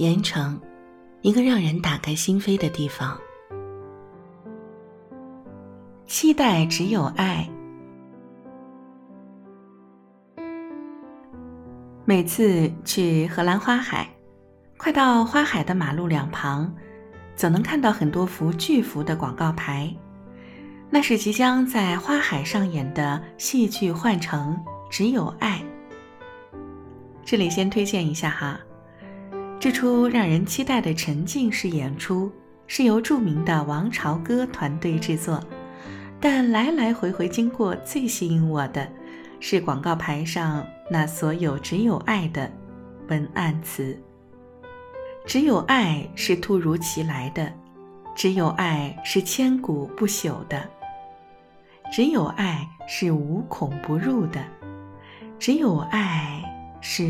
盐城，一个让人打开心扉的地方。期待只有爱。每次去荷兰花海，快到花海的马路两旁，总能看到很多幅巨幅的广告牌，那是即将在花海上演的戏剧幻城《只有爱》。这里先推荐一下哈，这出让人期待的沉浸式演出是由著名的王朝歌团队制作，但来来回回经过，最吸引我的是广告牌上那所有“只有爱”的文案词。只有爱是突如其来的，只有爱是千古不朽的，只有爱是无孔不入的，只有爱。是，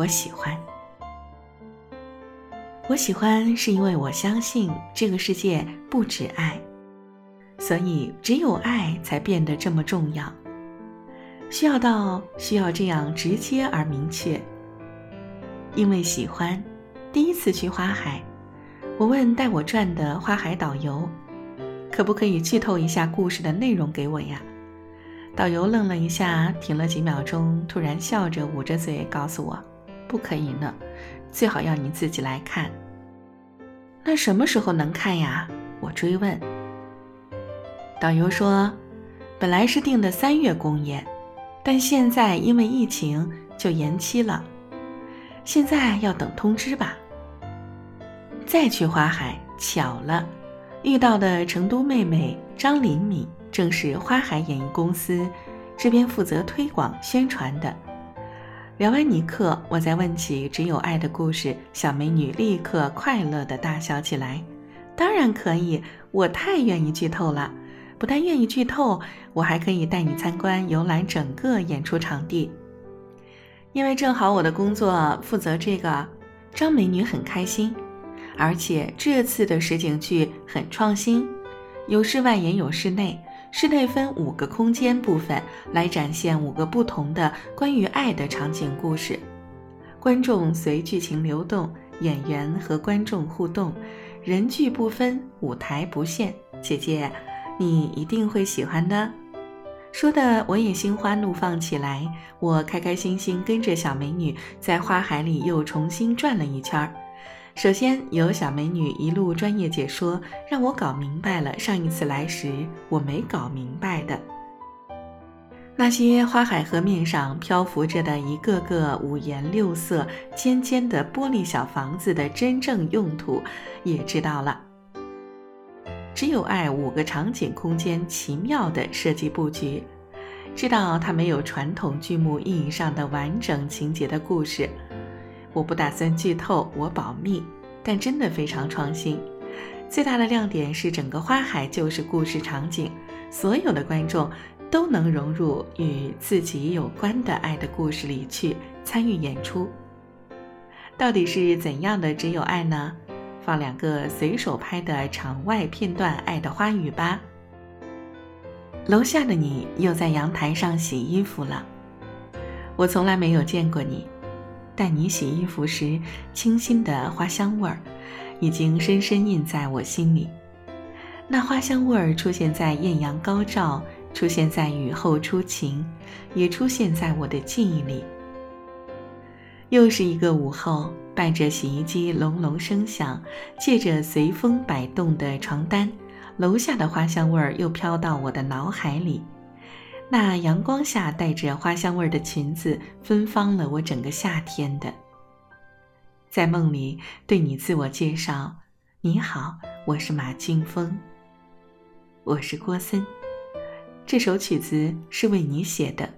我喜欢。我喜欢是因为我相信这个世界不止爱，所以只有爱才变得这么重要。需要到需要这样直接而明确。因为喜欢，第一次去花海，我问带我转的花海导游，可不可以剧透一下故事的内容给我呀？导游愣了一下，停了几秒钟，突然笑着捂着嘴告诉我：“不可以呢，最好要你自己来看。”那什么时候能看呀？我追问。导游说：“本来是定的三月公演，但现在因为疫情就延期了，现在要等通知吧。”再去花海，巧了，遇到的成都妹妹张林敏。正是花海演艺公司这边负责推广宣传的。聊完尼克，我再问起只有爱的故事，小美女立刻快乐地大笑起来。当然可以，我太愿意剧透了。不但愿意剧透，我还可以带你参观游览整个演出场地。因为正好我的工作负责这个，张美女很开心。而且这次的实景剧很创新，有室外也有室内。室内分五个空间部分来展现五个不同的关于爱的场景故事，观众随剧情流动，演员和观众互动，人剧不分，舞台不限。姐姐，你一定会喜欢的。说的我也心花怒放起来，我开开心心跟着小美女在花海里又重新转了一圈儿。首先由小美女一路专业解说，让我搞明白了上一次来时我没搞明白的那些花海河面上漂浮着的一个个五颜六色、尖尖的玻璃小房子的真正用途，也知道了。只有爱五个场景空间奇妙的设计布局，知道它没有传统剧目意义上的完整情节的故事。我不打算剧透，我保密。但真的非常创新，最大的亮点是整个花海就是故事场景，所有的观众都能融入与自己有关的爱的故事里去参与演出。到底是怎样的只有爱呢？放两个随手拍的场外片段《爱的花语》吧。楼下的你又在阳台上洗衣服了，我从来没有见过你。在你洗衣服时清新的花香味儿，已经深深印在我心里。那花香味儿出现在艳阳高照，出现在雨后初晴，也出现在我的记忆里。又是一个午后，伴着洗衣机隆隆声响，借着随风摆动的床单，楼下的花香味儿又飘到我的脑海里。那阳光下带着花香味的裙子，芬芳了我整个夏天的。在梦里对你自我介绍：“你好，我是马静峰。”我是郭森。这首曲子是为你写的，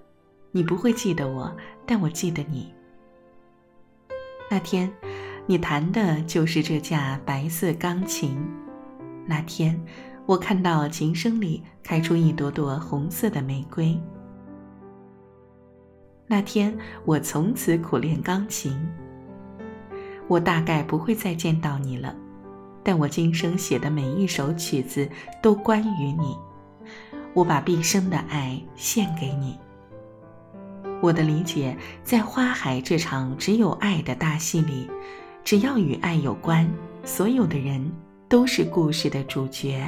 你不会记得我，但我记得你。那天，你弹的就是这架白色钢琴。那天。我看到琴声里开出一朵朵红色的玫瑰。那天，我从此苦练钢琴。我大概不会再见到你了，但我今生写的每一首曲子都关于你。我把毕生的爱献给你。我的理解，在花海这场只有爱的大戏里，只要与爱有关，所有的人都是故事的主角。